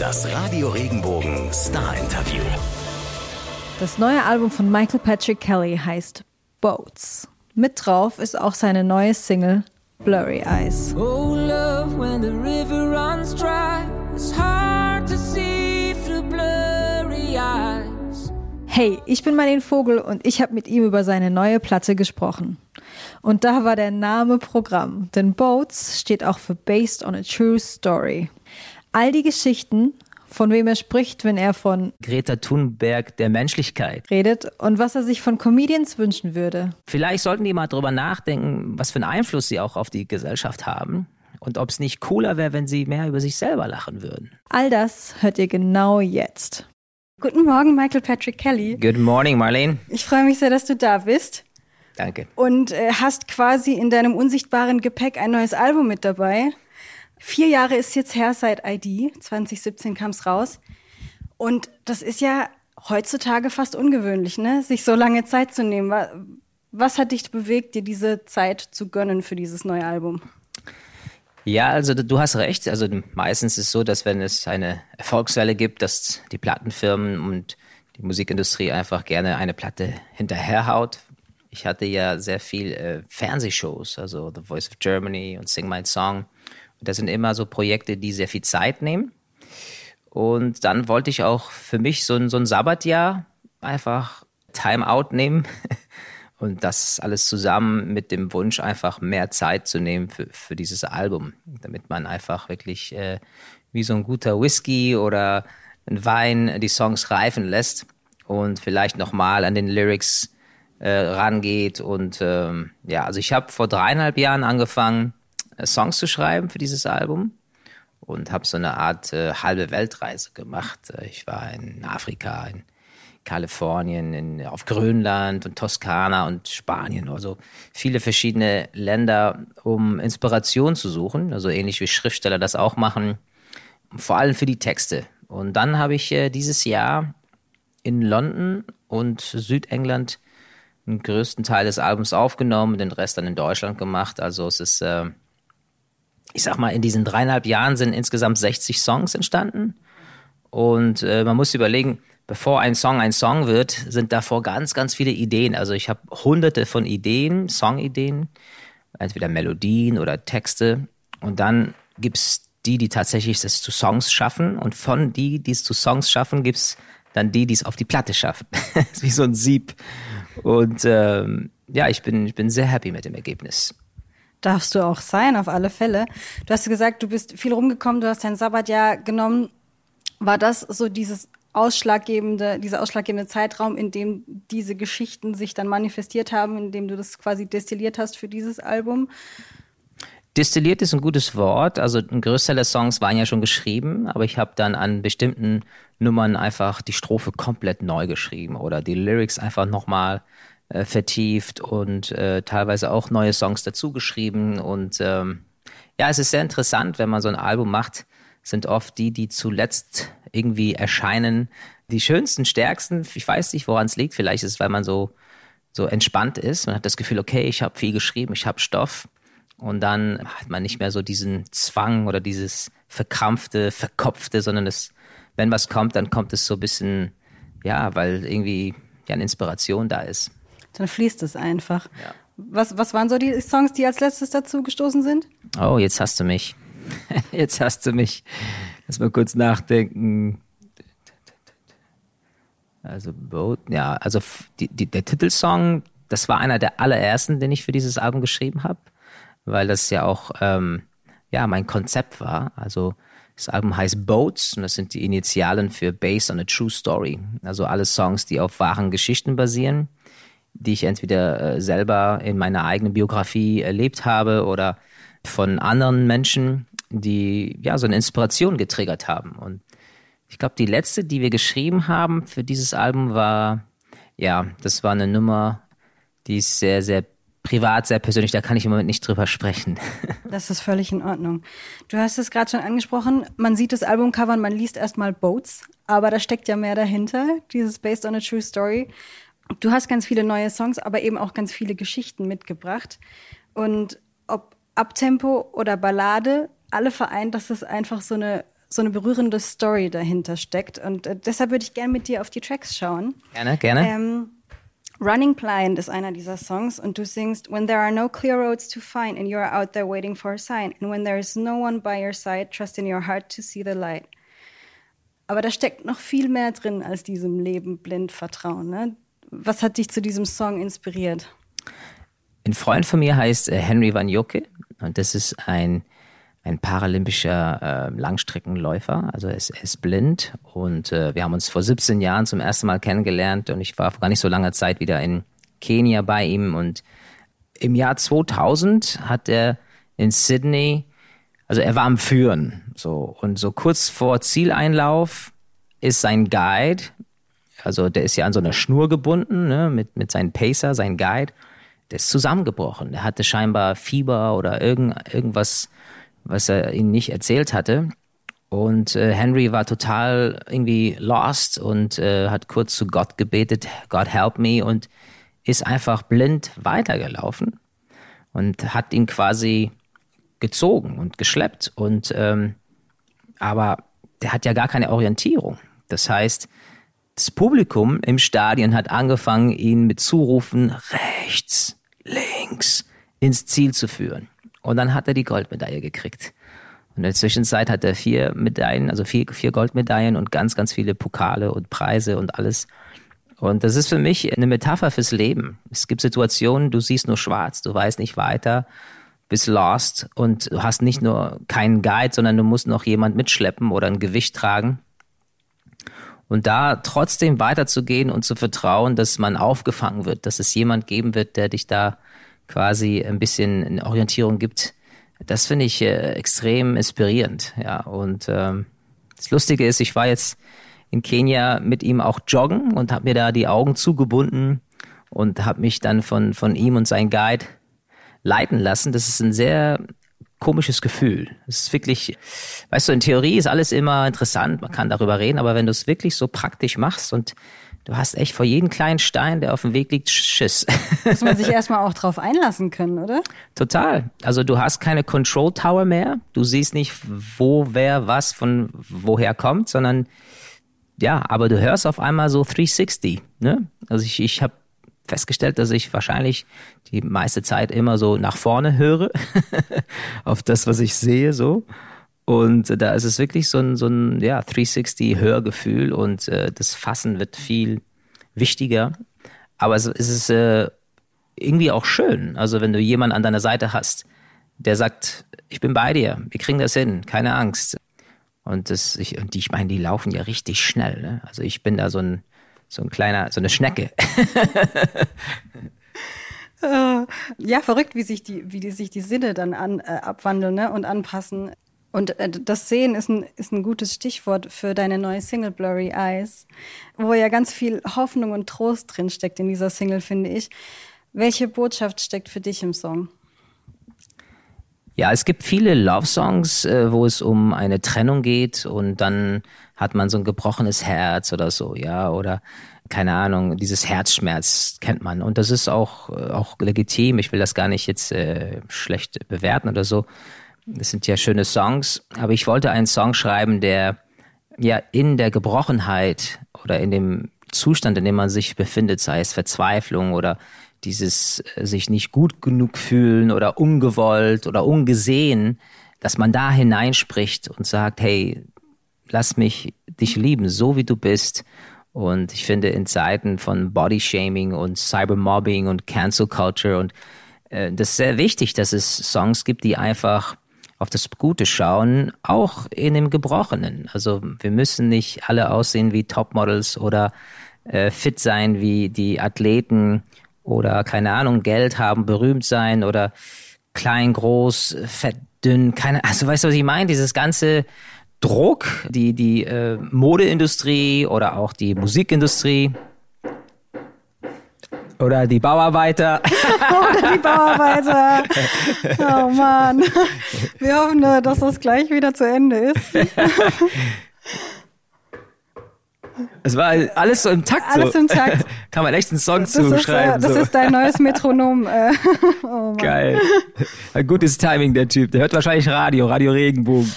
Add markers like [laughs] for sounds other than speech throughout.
Das Radio Regenbogen Star Interview. Das neue Album von Michael Patrick Kelly heißt Boats. Mit drauf ist auch seine neue Single Blurry Eyes. Oh, love, when the river runs dry, it's hard to see through blurry eyes. Hey, ich bin Marlene Vogel und ich habe mit ihm über seine neue Platte gesprochen. Und da war der Name Programm, denn Boats steht auch für Based on a True Story. All die Geschichten, von wem er spricht, wenn er von Greta Thunberg der Menschlichkeit redet und was er sich von Comedians wünschen würde. Vielleicht sollten die mal drüber nachdenken, was für einen Einfluss sie auch auf die Gesellschaft haben und ob es nicht cooler wäre, wenn sie mehr über sich selber lachen würden. All das hört ihr genau jetzt. Guten Morgen, Michael Patrick Kelly. Good morning, Marlene. Ich freue mich sehr, dass du da bist Danke. und äh, hast quasi in deinem unsichtbaren Gepäck ein neues Album mit dabei. Vier Jahre ist jetzt her seit ID, 2017 kam es raus. Und das ist ja heutzutage fast ungewöhnlich, ne? sich so lange Zeit zu nehmen. Wa- Was hat dich bewegt, dir diese Zeit zu gönnen für dieses neue Album? Ja, also du hast recht. Also meistens ist es so, dass wenn es eine Erfolgswelle gibt, dass die Plattenfirmen und die Musikindustrie einfach gerne eine Platte hinterherhaut. Ich hatte ja sehr viel äh, Fernsehshows, also The Voice of Germany und Sing My Song. Das sind immer so Projekte, die sehr viel Zeit nehmen. Und dann wollte ich auch für mich so ein, so ein Sabbatjahr einfach Time-out nehmen. [laughs] Und das alles zusammen mit dem Wunsch, einfach mehr Zeit zu nehmen für, für dieses Album, damit man einfach wirklich äh, wie so ein guter Whisky oder ein Wein die Songs reifen lässt und vielleicht nochmal an den Lyrics äh, rangeht. Und ähm, ja, also ich habe vor dreieinhalb Jahren angefangen, Songs zu schreiben für dieses Album und habe so eine Art äh, halbe Weltreise gemacht. Äh, Ich war in Afrika, in Kalifornien, in, auf Grönland und Toskana und Spanien, also viele verschiedene Länder, um Inspiration zu suchen, also ähnlich wie Schriftsteller das auch machen, vor allem für die Texte. Und dann habe ich äh, dieses Jahr in London und Südengland den größten Teil des Albums aufgenommen, den Rest dann in Deutschland gemacht. Also es ist, äh, ich sag mal, in diesen dreieinhalb Jahren sind insgesamt 60 Songs entstanden. Und äh, man muss überlegen, bevor ein Song ein Song wird, sind davor ganz, ganz viele Ideen. Also ich habe hunderte von Ideen, Songideen, entweder Melodien oder Texte. Und dann gibt's die, die tatsächlich das zu Songs schaffen. Und von die, die es zu Songs schaffen, gibt's dann die, die es auf die Platte schaffen. [laughs] Wie so ein Sieb. Und ähm, ja, ich bin, ich bin sehr happy mit dem Ergebnis. Darfst du auch sein, auf alle Fälle. Du hast gesagt, du bist viel rumgekommen, du hast dein Sabbatjahr genommen. War das so dieses ausschlaggebende, dieser ausschlaggebende Zeitraum, in dem diese Geschichten sich dann manifestiert haben, in dem du das quasi destilliert hast für dieses Album? Destilliert ist ein gutes Wort. Also ein Großteil der Songs waren ja schon geschrieben, aber ich habe dann an bestimmten Nummern einfach die Strophe komplett neu geschrieben oder die Lyrics einfach nochmal äh, vertieft und äh, teilweise auch neue Songs dazu geschrieben. Und ähm, ja, es ist sehr interessant, wenn man so ein Album macht, sind oft die, die zuletzt irgendwie erscheinen, die schönsten, stärksten. Ich weiß nicht, woran es liegt. Vielleicht ist es, weil man so so entspannt ist. Man hat das Gefühl, okay, ich habe viel geschrieben, ich habe Stoff. Und dann hat man nicht mehr so diesen Zwang oder dieses verkrampfte, verkopfte, sondern es, wenn was kommt, dann kommt es so ein bisschen, ja, weil irgendwie ja eine Inspiration da ist. Dann fließt es einfach. Ja. Was, was waren so die Songs, die als letztes dazu gestoßen sind? Oh, jetzt hast du mich. [laughs] Jetzt hast du mich. Lass mal kurz nachdenken. Also Boat, ja, also die, die, der Titelsong, das war einer der allerersten, den ich für dieses Album geschrieben habe, weil das ja auch ähm, ja mein Konzept war. Also das Album heißt Boats und das sind die Initialen für Based on a True Story. Also alle Songs, die auf wahren Geschichten basieren, die ich entweder äh, selber in meiner eigenen Biografie erlebt habe oder von anderen Menschen, die ja so eine Inspiration getriggert haben. Und ich glaube, die letzte, die wir geschrieben haben für dieses Album war, ja, das war eine Nummer, die ist sehr, sehr privat, sehr persönlich, da kann ich im Moment nicht drüber sprechen. [laughs] Das ist völlig in Ordnung. Du hast es gerade schon angesprochen, man sieht das Albumcover und man liest erstmal Boats, aber da steckt ja mehr dahinter, dieses Based on a True Story. Du hast ganz viele neue Songs, aber eben auch ganz viele Geschichten mitgebracht. Und ob Abtempo oder Ballade, alle vereint, dass es einfach so eine so eine berührende Story dahinter steckt. Und äh, deshalb würde ich gerne mit dir auf die Tracks schauen. Gerne, gerne. Ähm, Running Blind ist einer dieser Songs und du singst When there are no clear roads to find and you are out there waiting for a sign and when there is no one by your side, trust in your heart to see the light. Aber da steckt noch viel mehr drin als diesem Leben blind Vertrauen. Ne? Was hat dich zu diesem Song inspiriert? Ein Freund von mir heißt äh, Henry Van Joke und das ist ein, ein paralympischer äh, Langstreckenläufer. Also er ist, er ist blind. Und äh, wir haben uns vor 17 Jahren zum ersten Mal kennengelernt. Und ich war vor gar nicht so langer Zeit wieder in Kenia bei ihm. Und im Jahr 2000 hat er in Sydney, also er war am Führen, so. Und so kurz vor Zieleinlauf ist sein Guide, also der ist ja an so einer Schnur gebunden, ne, mit, mit seinem Pacer, sein Guide der ist zusammengebrochen. Der hatte scheinbar Fieber oder irgend, irgendwas, was er ihnen nicht erzählt hatte. Und äh, Henry war total irgendwie lost und äh, hat kurz zu Gott gebetet, God help me und ist einfach blind weitergelaufen und hat ihn quasi gezogen und geschleppt. Und ähm, aber der hat ja gar keine Orientierung. Das heißt, das Publikum im Stadion hat angefangen, ihn mit Zurufen rechts, links ins Ziel zu führen. Und dann hat er die Goldmedaille gekriegt. Und in der Zwischenzeit hat er vier Medaillen, also vier, vier Goldmedaillen und ganz, ganz viele Pokale und Preise und alles. Und das ist für mich eine Metapher fürs Leben. Es gibt Situationen, du siehst nur schwarz, du weißt nicht weiter, bist lost und du hast nicht nur keinen Guide, sondern du musst noch jemand mitschleppen oder ein Gewicht tragen. Und da trotzdem weiterzugehen und zu vertrauen, dass man aufgefangen wird, dass es jemand geben wird, der dich da quasi ein bisschen eine Orientierung gibt, das finde ich äh, extrem inspirierend. Ja, und ähm, das Lustige ist, ich war jetzt in Kenia mit ihm auch joggen und habe mir da die Augen zugebunden und habe mich dann von, von ihm und seinem Guide leiten lassen. Das ist ein sehr komisches Gefühl. Es ist wirklich, weißt du, in Theorie ist alles immer interessant, man kann darüber reden, aber wenn du es wirklich so praktisch machst und du hast echt vor jedem kleinen Stein, der auf dem Weg liegt, Schiss. Muss man sich [laughs] erstmal auch drauf einlassen können, oder? Total. Also du hast keine Control Tower mehr. Du siehst nicht, wo, wer, was von woher kommt, sondern ja, aber du hörst auf einmal so 360. Ne? Also ich, ich habe festgestellt, dass ich wahrscheinlich die meiste Zeit immer so nach vorne höre, [laughs] auf das, was ich sehe, so. Und da ist es wirklich so ein, so ein ja, 360-Hörgefühl und äh, das Fassen wird viel wichtiger. Aber es, es ist äh, irgendwie auch schön. Also, wenn du jemanden an deiner Seite hast, der sagt, ich bin bei dir, wir kriegen das hin, keine Angst. Und das, ich, und die, ich meine, die laufen ja richtig schnell. Ne? Also ich bin da so ein, so ein kleiner, so eine Schnecke. [laughs] Äh, ja, verrückt, wie sich die, wie die, sich die Sinne dann an, äh, abwandeln ne, und anpassen. Und äh, das Sehen ist ein, ist ein gutes Stichwort für deine neue Single Blurry Eyes, wo ja ganz viel Hoffnung und Trost drin steckt in dieser Single, finde ich. Welche Botschaft steckt für dich im Song? Ja, es gibt viele Love-Songs, äh, wo es um eine Trennung geht und dann hat man so ein gebrochenes Herz oder so, ja, oder keine Ahnung, dieses Herzschmerz kennt man und das ist auch äh, auch legitim. Ich will das gar nicht jetzt äh, schlecht bewerten oder so. Das sind ja schöne Songs, aber ich wollte einen Song schreiben, der ja in der Gebrochenheit oder in dem Zustand, in dem man sich befindet, sei es Verzweiflung oder dieses äh, sich nicht gut genug fühlen oder ungewollt oder ungesehen, dass man da hineinspricht und sagt, hey, lass mich dich lieben, so wie du bist. Und ich finde, in Zeiten von Bodyshaming und Cybermobbing und Cancel Culture und äh, das ist sehr wichtig, dass es Songs gibt, die einfach auf das Gute schauen, auch in dem Gebrochenen. Also wir müssen nicht alle aussehen wie Topmodels oder äh, fit sein wie die Athleten oder keine Ahnung, Geld haben, berühmt sein oder klein, groß, fett, dünn, keine, also weißt du, was ich meine? Dieses ganze Druck, die, die äh, Modeindustrie oder auch die Musikindustrie oder die Bauarbeiter. [laughs] oder die Bauarbeiter. Oh Mann. Wir hoffen, dass das gleich wieder zu Ende ist. [laughs] Es war alles so im Takt. Alles so. im Takt. [laughs] Kann man echt einen Song Das, ist, äh, das so. ist dein neues Metronom. Äh, [laughs] oh. Geil. Ein gutes Timing, der Typ. Der hört wahrscheinlich Radio, Radio Regenbogen.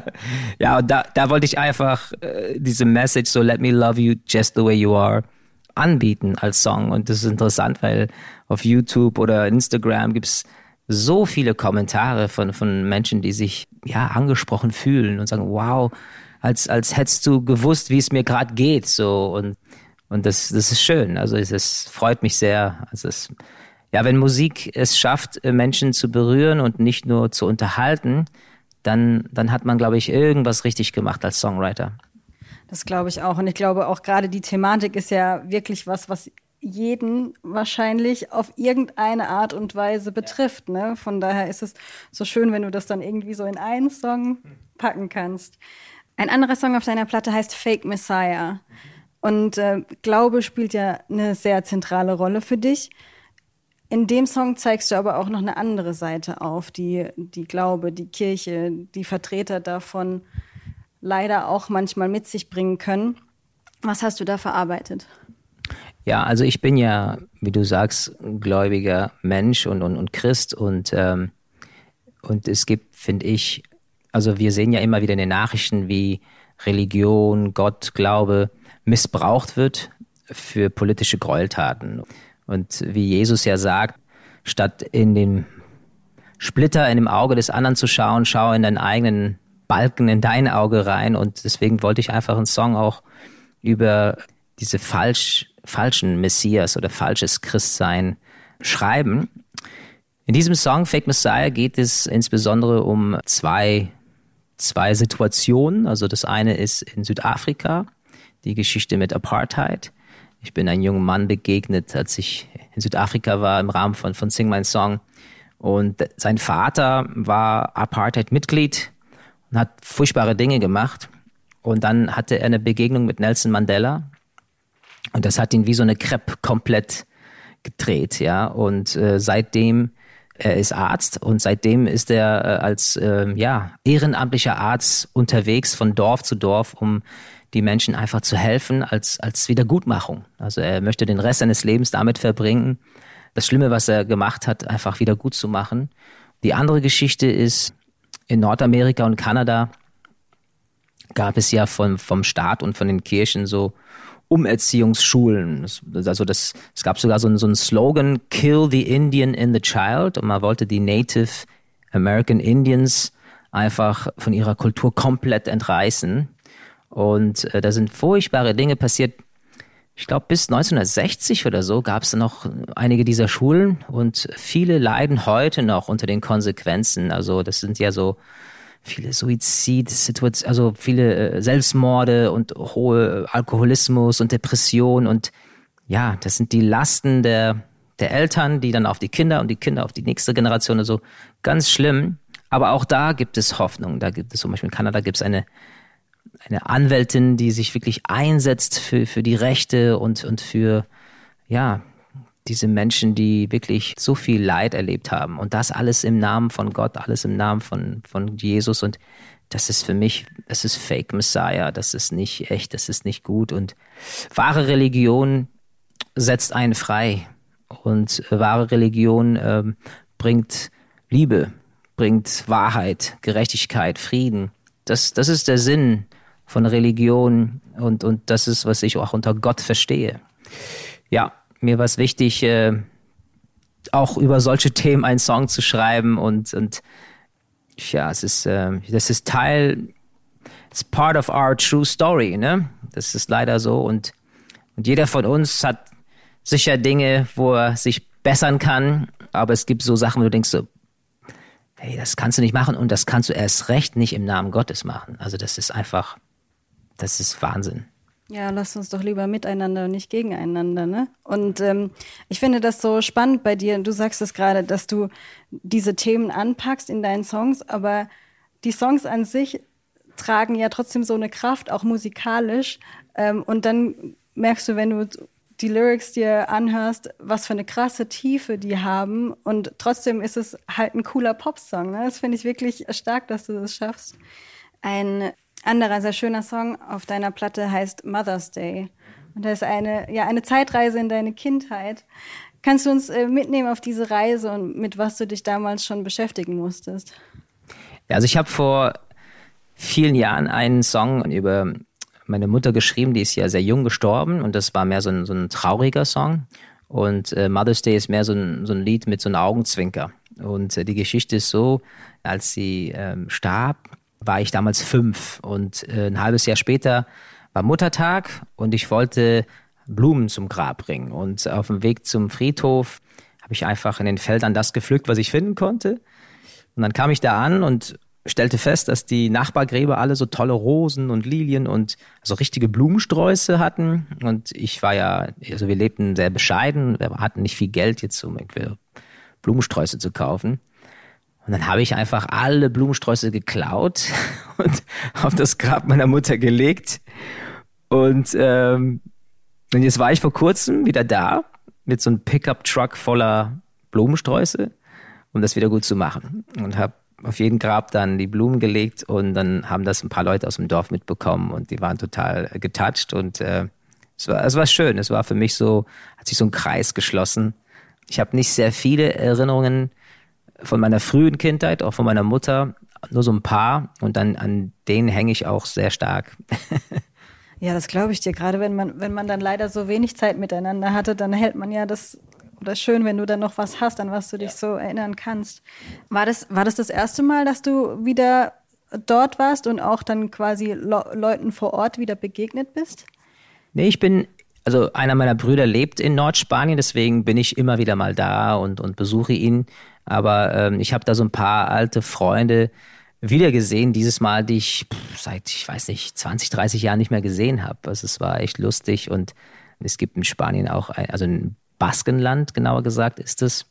[laughs] ja, und da, da wollte ich einfach äh, diese Message, so let me love you just the way you are, anbieten als Song. Und das ist interessant, weil auf YouTube oder Instagram gibt's so viele Kommentare von, von Menschen, die sich ja angesprochen fühlen und sagen, wow, als, als hättest du gewusst, wie es mir gerade geht. So und und das, das ist schön. Also es, es freut mich sehr. Also es, ja, wenn Musik es schafft, äh, Menschen zu berühren und nicht nur zu unterhalten, dann, dann hat man, glaube ich, irgendwas richtig gemacht als Songwriter. Das glaube ich auch. Und ich glaube auch gerade die Thematik ist ja wirklich was, was jeden wahrscheinlich auf irgendeine Art und Weise betrifft. Ne? Von daher ist es so schön, wenn du das dann irgendwie so in einen Song packen kannst. Ein anderer Song auf deiner Platte heißt Fake Messiah. Und äh, Glaube spielt ja eine sehr zentrale Rolle für dich. In dem Song zeigst du aber auch noch eine andere Seite auf, die, die Glaube, die Kirche, die Vertreter davon leider auch manchmal mit sich bringen können. Was hast du da verarbeitet? Ja, also ich bin ja, wie du sagst, gläubiger Mensch und, und, und Christ und, ähm, und es gibt, finde ich, also wir sehen ja immer wieder in den Nachrichten, wie Religion, Gott, Glaube missbraucht wird für politische Gräueltaten. Und wie Jesus ja sagt, statt in den Splitter in dem Auge des anderen zu schauen, schau in deinen eigenen Balken in dein Auge rein. Und deswegen wollte ich einfach einen Song auch über diese falsch, falschen Messias oder falsches Christsein schreiben. In diesem Song Fake Messiah geht es insbesondere um zwei, zwei Situationen. Also das eine ist in Südafrika, die Geschichte mit Apartheid. Ich bin einem jungen Mann begegnet, als ich in Südafrika war im Rahmen von, von Sing My Song. Und sein Vater war Apartheid-Mitglied und hat furchtbare Dinge gemacht. Und dann hatte er eine Begegnung mit Nelson Mandela. Und das hat ihn wie so eine Crepe komplett gedreht, ja. Und äh, seitdem, er ist Arzt und seitdem ist er äh, als äh, ja, ehrenamtlicher Arzt unterwegs von Dorf zu Dorf, um die Menschen einfach zu helfen als, als Wiedergutmachung. Also er möchte den Rest seines Lebens damit verbringen, das Schlimme, was er gemacht hat, einfach wieder gut zu machen. Die andere Geschichte ist, in Nordamerika und Kanada gab es ja vom, vom Staat und von den Kirchen so Umerziehungsschulen. Also das, es gab sogar so einen, so einen Slogan, Kill the Indian in the Child. Und man wollte die Native American Indians einfach von ihrer Kultur komplett entreißen. Und äh, da sind furchtbare Dinge passiert. Ich glaube, bis 1960 oder so gab es noch einige dieser Schulen und viele leiden heute noch unter den Konsequenzen. Also das sind ja so viele Suizidsituationen, also viele äh, Selbstmorde und hohe Alkoholismus und Depression und ja, das sind die Lasten der, der Eltern, die dann auf die Kinder und die Kinder auf die nächste Generation, also ganz schlimm. Aber auch da gibt es Hoffnung. Da gibt es zum Beispiel in Kanada gibt es eine eine Anwältin, die sich wirklich einsetzt für, für die Rechte und, und für, ja, diese Menschen, die wirklich so viel Leid erlebt haben. Und das alles im Namen von Gott, alles im Namen von, von Jesus. Und das ist für mich, das ist Fake Messiah, das ist nicht echt, das ist nicht gut. Und wahre Religion setzt einen frei. Und wahre Religion äh, bringt Liebe, bringt Wahrheit, Gerechtigkeit, Frieden. Das, das ist der Sinn von Religion und, und das ist, was ich auch unter Gott verstehe. Ja, mir war es wichtig, äh, auch über solche Themen einen Song zu schreiben und, und ja, es ist, äh, das ist Teil, it's part of our true story, ne? Das ist leider so und, und jeder von uns hat sicher Dinge, wo er sich bessern kann, aber es gibt so Sachen, wo du denkst so, hey, das kannst du nicht machen und das kannst du erst recht nicht im Namen Gottes machen. Also das ist einfach, das ist Wahnsinn. Ja, lasst uns doch lieber miteinander und nicht gegeneinander, ne? Und ähm, ich finde das so spannend bei dir. Du sagst es gerade, dass du diese Themen anpackst in deinen Songs, aber die Songs an sich tragen ja trotzdem so eine Kraft, auch musikalisch. Ähm, und dann merkst du, wenn du die Lyrics dir anhörst, was für eine krasse Tiefe die haben. Und trotzdem ist es halt ein cooler Popsong. Ne? Das finde ich wirklich stark, dass du das schaffst. Ein anderer sehr schöner Song auf deiner Platte heißt Mother's Day. Und das ist eine, ja, eine Zeitreise in deine Kindheit. Kannst du uns äh, mitnehmen auf diese Reise und mit was du dich damals schon beschäftigen musstest? Ja, also ich habe vor vielen Jahren einen Song über meine Mutter geschrieben, die ist ja sehr jung gestorben und das war mehr so ein, so ein trauriger Song. Und äh, Mother's Day ist mehr so ein, so ein Lied mit so einem Augenzwinker. Und äh, die Geschichte ist so, als sie ähm, starb, war ich damals fünf und äh, ein halbes Jahr später war Muttertag und ich wollte Blumen zum Grab bringen. Und auf dem Weg zum Friedhof habe ich einfach in den Feldern das gepflückt, was ich finden konnte. Und dann kam ich da an und stellte fest, dass die Nachbargräber alle so tolle Rosen und Lilien und so richtige Blumensträuße hatten. Und ich war ja, also wir lebten sehr bescheiden, wir hatten nicht viel Geld jetzt, um irgendwie Blumensträuße zu kaufen. Und dann habe ich einfach alle Blumensträuße geklaut [laughs] und auf das Grab meiner Mutter gelegt. Und, ähm, und jetzt war ich vor kurzem wieder da mit so einem Pickup-Truck voller Blumensträuße, um das wieder gut zu machen. Und habe auf jeden Grab dann die Blumen gelegt und dann haben das ein paar Leute aus dem Dorf mitbekommen und die waren total getoucht und äh, es, war, es war schön. Es war für mich so, hat sich so ein Kreis geschlossen. Ich habe nicht sehr viele Erinnerungen von meiner frühen Kindheit, auch von meiner Mutter, nur so ein paar und dann an denen hänge ich auch sehr stark. [laughs] ja, das glaube ich dir. Gerade wenn man, wenn man dann leider so wenig Zeit miteinander hatte, dann hält man ja das oder schön, wenn du dann noch was hast, an was du dich ja. so erinnern kannst. War das, war das das erste Mal, dass du wieder dort warst und auch dann quasi Le Leuten vor Ort wieder begegnet bist? Nee, ich bin also einer meiner Brüder lebt in Nordspanien, deswegen bin ich immer wieder mal da und, und besuche ihn. Aber ähm, ich habe da so ein paar alte Freunde wiedergesehen, dieses Mal, die ich seit, ich weiß nicht, 20, 30 Jahren nicht mehr gesehen habe. Also es war echt lustig und es gibt in Spanien auch, ein, also in Baskenland genauer gesagt, ist es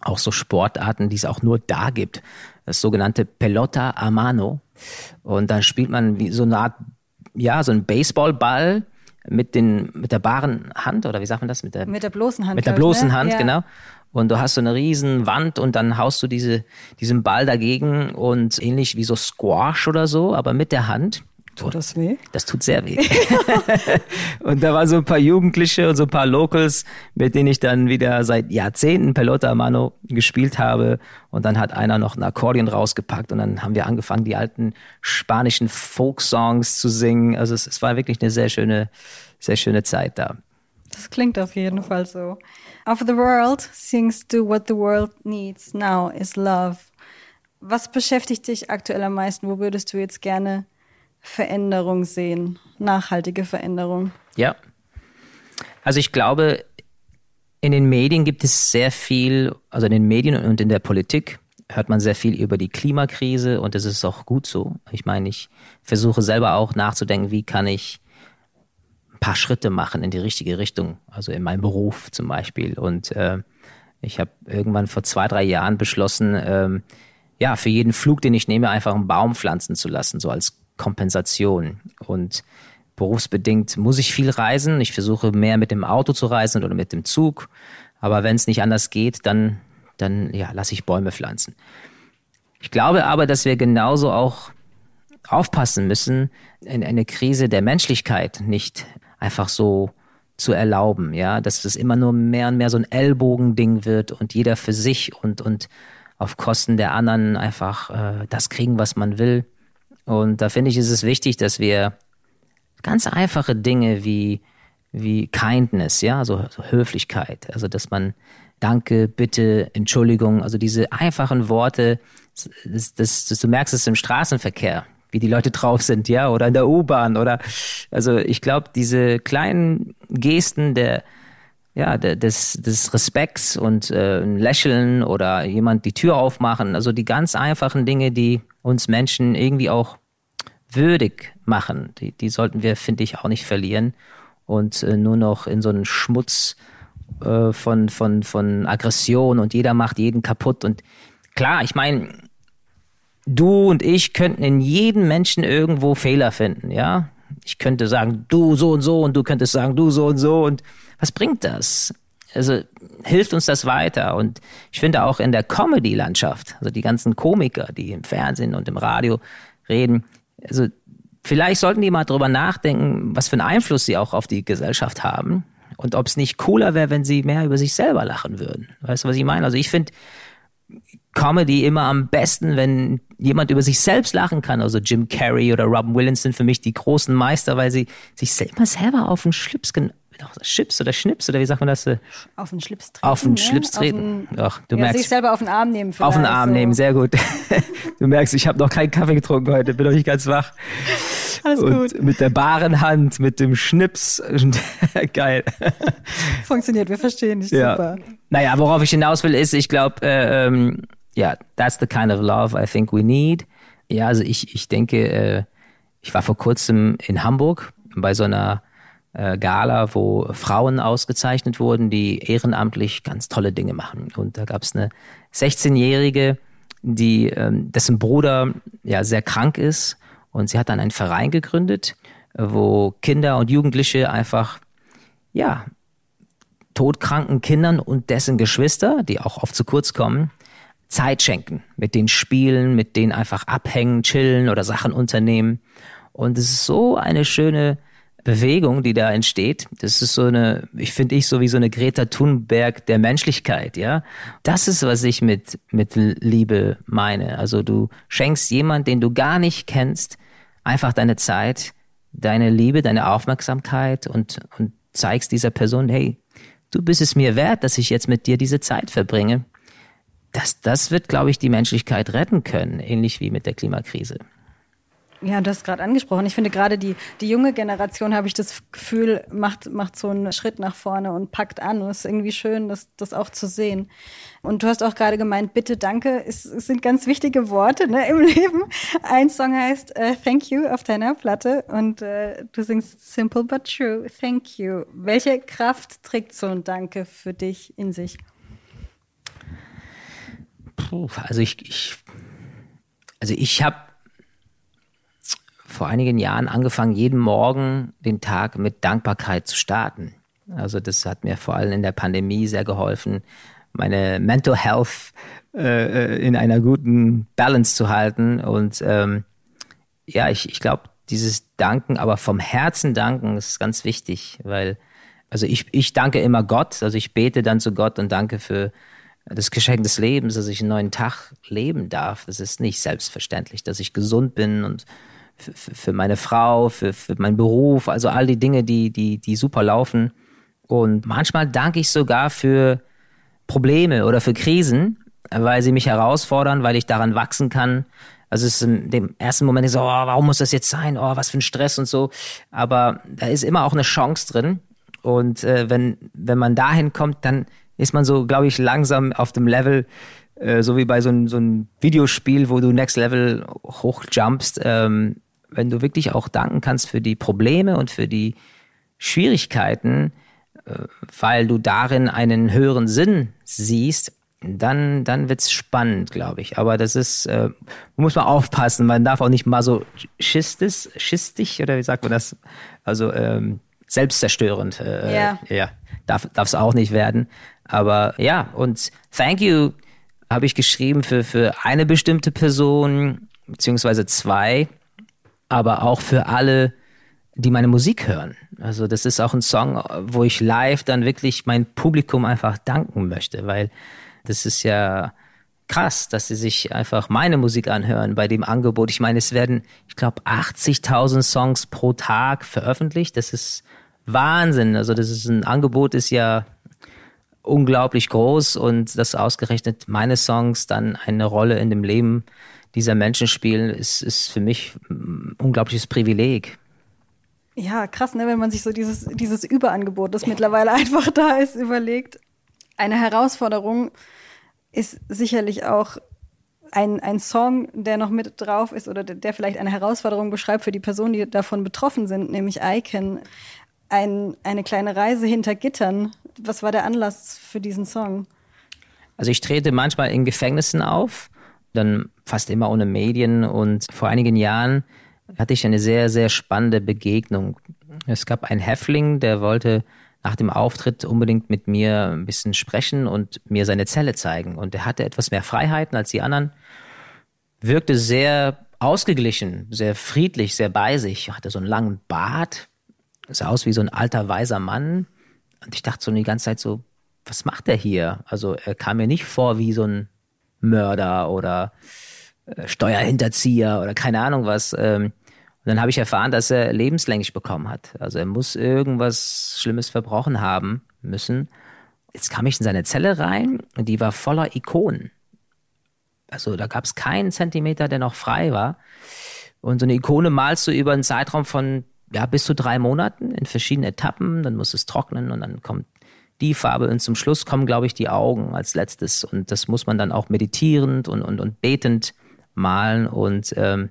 auch so Sportarten, die es auch nur da gibt. Das sogenannte Pelota a mano. Und da spielt man wie so eine Art, ja, so ein Baseballball mit den mit der baren Hand oder wie sagt man das mit der mit der bloßen Hand mit der bloßen ich, ne? Hand ja. genau und du hast so eine riesen Wand und dann haust du diese diesen Ball dagegen und ähnlich wie so Squash oder so aber mit der Hand Tut das weh? Das tut sehr weh. [laughs] und da waren so ein paar Jugendliche und so ein paar Locals, mit denen ich dann wieder seit Jahrzehnten Pelota Mano gespielt habe. Und dann hat einer noch ein Akkordeon rausgepackt und dann haben wir angefangen, die alten spanischen Folk-Songs zu singen. Also es, es war wirklich eine sehr schöne, sehr schöne Zeit da. Das klingt auf jeden Fall so. Of the world sings to what the world needs now is love. Was beschäftigt dich aktuell am meisten? Wo würdest du jetzt gerne Veränderung sehen, nachhaltige Veränderung? Ja. Also ich glaube, in den Medien gibt es sehr viel, also in den Medien und in der Politik hört man sehr viel über die Klimakrise und das ist auch gut so. Ich meine, ich versuche selber auch nachzudenken, wie kann ich paar Schritte machen in die richtige Richtung, also in meinem Beruf zum Beispiel. Und äh, ich habe irgendwann vor zwei, drei Jahren beschlossen, ähm, ja, für jeden Flug, den ich nehme, einfach einen Baum pflanzen zu lassen, so als Kompensation. Und berufsbedingt muss ich viel reisen. Ich versuche mehr mit dem Auto zu reisen oder mit dem Zug. Aber wenn es nicht anders geht, dann, dann ja, lasse ich Bäume pflanzen. Ich glaube aber, dass wir genauso auch aufpassen müssen, in eine Krise der Menschlichkeit nicht einfach so zu erlauben, ja, dass das immer nur mehr und mehr so ein Ellbogending wird und jeder für sich und, und auf Kosten der anderen einfach äh, das kriegen, was man will. Und da finde ich, ist es wichtig, dass wir ganz einfache Dinge wie, wie Kindness, ja, so, so Höflichkeit, also dass man Danke, Bitte, Entschuldigung, also diese einfachen Worte, das, das, das, du merkst es im Straßenverkehr, wie die Leute drauf sind, ja, oder in der U-Bahn oder, also ich glaube, diese kleinen Gesten der, ja, des, des Respekts und äh, ein Lächeln oder jemand die Tür aufmachen, also die ganz einfachen Dinge, die uns Menschen irgendwie auch würdig machen. Die, die sollten wir, finde ich, auch nicht verlieren und äh, nur noch in so einen Schmutz äh, von, von, von Aggression und jeder macht jeden kaputt. Und klar, ich meine, du und ich könnten in jedem Menschen irgendwo Fehler finden, ja. Ich könnte sagen, du so und so und du könntest sagen, du so und so und was bringt das? Also hilft uns das weiter. Und ich finde auch in der Comedy-Landschaft, also die ganzen Komiker, die im Fernsehen und im Radio reden, also vielleicht sollten die mal drüber nachdenken, was für einen Einfluss sie auch auf die Gesellschaft haben und ob es nicht cooler wäre, wenn sie mehr über sich selber lachen würden. Weißt du, was ich meine? Also ich finde Comedy immer am besten, wenn jemand über sich selbst lachen kann. Also Jim Carrey oder Robin Williams sind für mich die großen Meister, weil sie sich immer selber auf den Schlips Chips oder Schnips oder wie sagt man das? Auf den Schlips treten. Auf den ne? Schlips treten. Den, Ach, du ja, merkst. Sich selber auf den Arm nehmen. Auf den Arm so. nehmen, sehr gut. [laughs] du merkst, ich habe noch keinen Kaffee getrunken heute, bin noch nicht ganz wach. [laughs] Alles und gut. Mit der baren Hand, mit dem Schnips. [laughs] Geil. Funktioniert, wir verstehen dich ja. super. Naja, worauf ich hinaus will, ist, ich glaube, äh, ähm, ja, that's the kind of love I think we need. Ja, also ich, ich denke, äh, ich war vor kurzem in Hamburg bei so einer äh, Gala, wo Frauen ausgezeichnet wurden, die ehrenamtlich ganz tolle Dinge machen. Und da gab es eine 16-Jährige, die ähm, dessen Bruder ja sehr krank ist und sie hat dann einen Verein gegründet, wo Kinder und Jugendliche einfach, ja, todkranken Kindern und dessen Geschwister, die auch oft zu kurz kommen, Zeit schenken, mit denen spielen, mit denen einfach abhängen, chillen oder Sachen unternehmen. Und es ist so eine schöne Bewegung, die da entsteht. Das ist so eine, ich finde ich so wie so eine Greta Thunberg der Menschlichkeit, ja. Das ist, was ich mit, mit Liebe meine. Also du schenkst jemand, den du gar nicht kennst, einfach deine Zeit, deine Liebe, deine Aufmerksamkeit und, und zeigst dieser Person, hey, du bist es mir wert, dass ich jetzt mit dir diese Zeit verbringe. Das, das wird, glaube ich, die Menschlichkeit retten können, ähnlich wie mit der Klimakrise. Ja, du hast gerade angesprochen. Ich finde gerade die, die junge Generation, habe ich das Gefühl, macht, macht so einen Schritt nach vorne und packt an. Und es ist irgendwie schön, das, das auch zu sehen. Und du hast auch gerade gemeint, bitte, danke, es, es sind ganz wichtige Worte ne, im [laughs] Leben. Ein Song heißt uh, Thank You auf deiner Platte und uh, du singst Simple but True, Thank You. Welche Kraft trägt so ein Danke für dich in sich? Puh, also ich, ich also ich habe vor einigen Jahren angefangen, jeden Morgen den Tag mit Dankbarkeit zu starten. Also das hat mir vor allem in der Pandemie sehr geholfen, meine Mental Health äh, in einer guten Balance zu halten. Und ähm, ja, ich, ich glaube, dieses Danken, aber vom Herzen danken, ist ganz wichtig, weil, also ich, ich danke immer Gott, also ich bete dann zu Gott und danke für das Geschenk des Lebens, dass ich einen neuen Tag leben darf. Das ist nicht selbstverständlich, dass ich gesund bin und für, für meine Frau, für, für meinen Beruf, also all die Dinge, die, die, die super laufen. Und manchmal danke ich sogar für Probleme oder für Krisen, weil sie mich herausfordern, weil ich daran wachsen kann. Also es ist in dem ersten Moment so, oh, warum muss das jetzt sein? Oh, was für ein Stress und so. Aber da ist immer auch eine Chance drin. Und äh, wenn, wenn man dahin kommt, dann ist man so, glaube ich, langsam auf dem Level, äh, so wie bei so einem so ein Videospiel, wo du Next Level hochjumpst. Ähm, wenn du wirklich auch danken kannst für die Probleme und für die Schwierigkeiten, äh, weil du darin einen höheren Sinn siehst, dann, dann wird's spannend, glaube ich. Aber das ist, äh, muss man aufpassen. Man darf auch nicht mal so schistis, schistig, oder wie sagt man das? Also ähm, selbstzerstörend. Äh, ja. ja. Darf es auch nicht werden. Aber ja, und thank you habe ich geschrieben für, für eine bestimmte Person, beziehungsweise zwei aber auch für alle, die meine Musik hören. Also das ist auch ein Song, wo ich live dann wirklich mein Publikum einfach danken möchte, weil das ist ja krass, dass sie sich einfach meine Musik anhören bei dem Angebot. Ich meine, es werden, ich glaube, 80.000 Songs pro Tag veröffentlicht. Das ist Wahnsinn. Also das ist ein Angebot, ist ja unglaublich groß und dass ausgerechnet meine Songs dann eine Rolle in dem Leben dieser Menschen spielen, ist, ist für mich ein unglaubliches Privileg. Ja, krass, ne, wenn man sich so dieses, dieses Überangebot, das mittlerweile [laughs] einfach da ist, überlegt. Eine Herausforderung ist sicherlich auch ein, ein Song, der noch mit drauf ist oder der vielleicht eine Herausforderung beschreibt für die Personen, die davon betroffen sind, nämlich Icon. Ein, eine kleine Reise hinter Gittern. Was war der Anlass für diesen Song? Also ich trete manchmal in Gefängnissen auf dann fast immer ohne Medien. Und vor einigen Jahren hatte ich eine sehr, sehr spannende Begegnung. Es gab einen Häftling, der wollte nach dem Auftritt unbedingt mit mir ein bisschen sprechen und mir seine Zelle zeigen. Und er hatte etwas mehr Freiheiten als die anderen, wirkte sehr ausgeglichen, sehr friedlich, sehr bei sich, hatte so einen langen Bart, sah aus wie so ein alter, weiser Mann. Und ich dachte so die ganze Zeit so, was macht er hier? Also er kam mir nicht vor wie so ein Mörder oder Steuerhinterzieher oder keine Ahnung was. Ähm, und dann habe ich erfahren, dass er lebenslänglich bekommen hat. Also er muss irgendwas Schlimmes verbrochen haben müssen. Jetzt kam ich in seine Zelle rein und die war voller Ikonen. Also da gab es keinen Zentimeter, der noch frei war. Und so eine Ikone malst du über einen Zeitraum von ja, bis zu drei Monaten in verschiedenen Etappen. Dann muss es trocknen und dann kommt die Farbe und zum Schluss kommen, glaube ich, die Augen als letztes. Und das muss man dann auch meditierend und, und, und betend malen. Und ähm,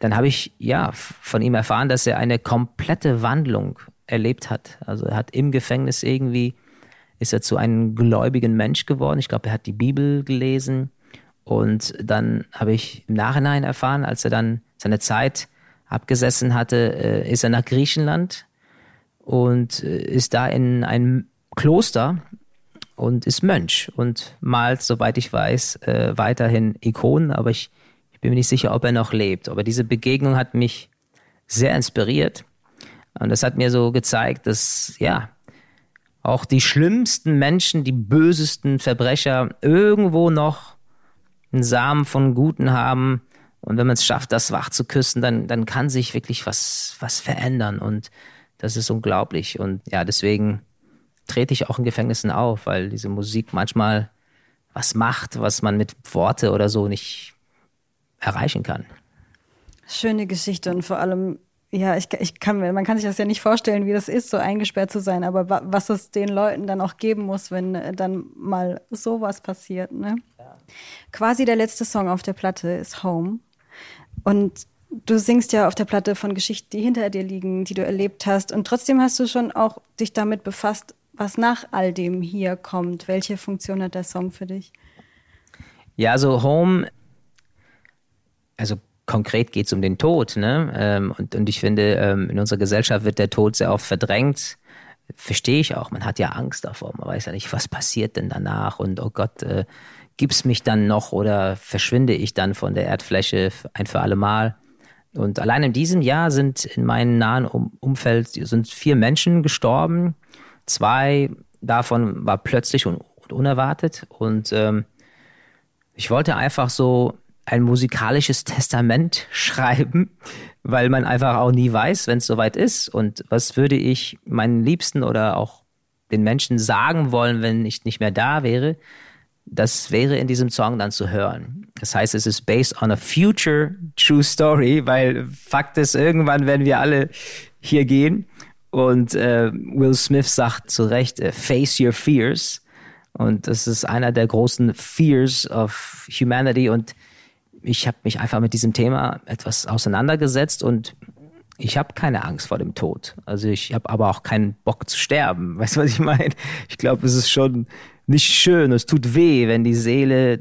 dann habe ich ja von ihm erfahren, dass er eine komplette Wandlung erlebt hat. Also er hat im Gefängnis irgendwie ist er zu einem gläubigen Mensch geworden. Ich glaube, er hat die Bibel gelesen. Und dann habe ich im Nachhinein erfahren, als er dann seine Zeit abgesessen hatte, äh, ist er nach Griechenland und äh, ist da in einem Kloster und ist Mönch und malt, soweit ich weiß, äh, weiterhin Ikonen, aber ich, ich bin mir nicht sicher, ob er noch lebt. Aber diese Begegnung hat mich sehr inspiriert und das hat mir so gezeigt, dass ja, auch die schlimmsten Menschen, die bösesten Verbrecher irgendwo noch einen Samen von Guten haben. Und wenn man es schafft, das wach zu küssen, dann, dann kann sich wirklich was, was verändern. Und das ist unglaublich. Und ja, deswegen trete ich auch in Gefängnissen auf, weil diese Musik manchmal was macht, was man mit Worte oder so nicht erreichen kann. Schöne Geschichte und vor allem ja, ich, ich kann mir, man kann sich das ja nicht vorstellen, wie das ist, so eingesperrt zu sein, aber wa was es den Leuten dann auch geben muss, wenn äh, dann mal sowas passiert. Ne? Ja. Quasi der letzte Song auf der Platte ist Home. Und du singst ja auf der Platte von Geschichten, die hinter dir liegen, die du erlebt hast. Und trotzdem hast du schon auch dich damit befasst, was nach all dem hier kommt. Welche Funktion hat der Song für dich? Ja, also Home, also konkret geht es um den Tod. Ne? Ähm, und, und ich finde, ähm, in unserer Gesellschaft wird der Tod sehr oft verdrängt. Verstehe ich auch. Man hat ja Angst davor. Man weiß ja nicht, was passiert denn danach. Und oh Gott, äh, gibt's mich dann noch oder verschwinde ich dann von der Erdfläche ein für alle Mal? Und allein in diesem Jahr sind in meinem nahen um Umfeld sind vier Menschen gestorben. Zwei davon war plötzlich und, unerwartet. Und ähm, ich wollte einfach so ein musikalisches Testament [laughs] schreiben, weil man einfach auch nie weiß, wenn es soweit ist. Und was würde ich meinen Liebsten oder auch den Menschen sagen wollen, wenn ich nicht mehr da wäre? Das wäre in diesem Song dann zu hören. Das heißt, es ist based on a future true story, weil Fakt ist, irgendwann werden wir alle hier gehen. Und äh, Will Smith sagt zu Recht, äh, face your fears. Und das ist einer der großen Fears of Humanity. Und ich habe mich einfach mit diesem Thema etwas auseinandergesetzt und ich habe keine Angst vor dem Tod. Also ich habe aber auch keinen Bock zu sterben. [laughs] Weißt du, was ich meine? Ich glaube, es ist schon nicht schön. Es tut weh, wenn die Seele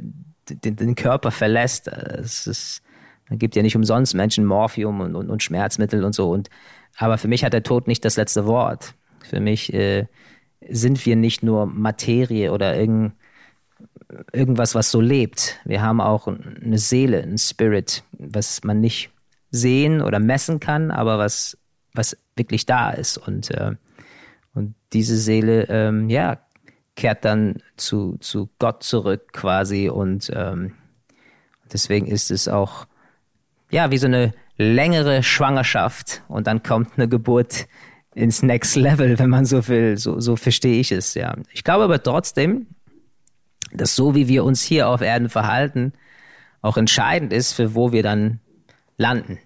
den, den Körper verlässt. Es ist, man gibt ja nicht umsonst Menschen Morphium und, und, und, Schmerzmittel und so. Und aber für mich hat der Tod nicht das letzte Wort. Für mich äh, sind wir nicht nur Materie oder irgendein irgendwas, was so lebt. Wir haben auch eine Seele, ein Spirit, was man nicht sehen oder messen kann, aber was, was wirklich da ist. Und, äh, und diese Seele, ähm, ja, kehrt dann zu, zu Gott zurück quasi. Und ähm, deswegen ist es auch, ja, wie so eine längere Schwangerschaft und dann kommt eine Geburt ins Next Level, wenn man so will. So, so verstehe ich es, ja. Ich glaube aber trotzdem, dass so wie wir uns hier auf Erden verhalten, auch entscheidend ist, für wo wir dann landen.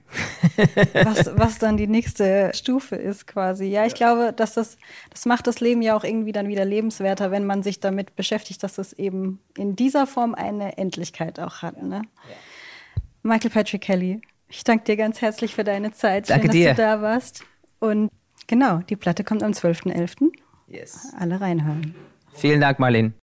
[laughs] was, was dann die nächste Stufe ist quasi. Ja, ich glaube, dass das, das macht das Leben ja auch irgendwie dann wieder lebenswerter, wenn man sich damit beschäftigt, dass es eben in dieser Form eine Endlichkeit auch hat. Ne? Michael Patrick Kelly, ich danke dir ganz herzlich für deine Zeit. Danke Schön, dir. dass du da warst. Und genau, die Platte kommt am 12.11. Yes. Alle reinhören. Vielen Dank, Marlene.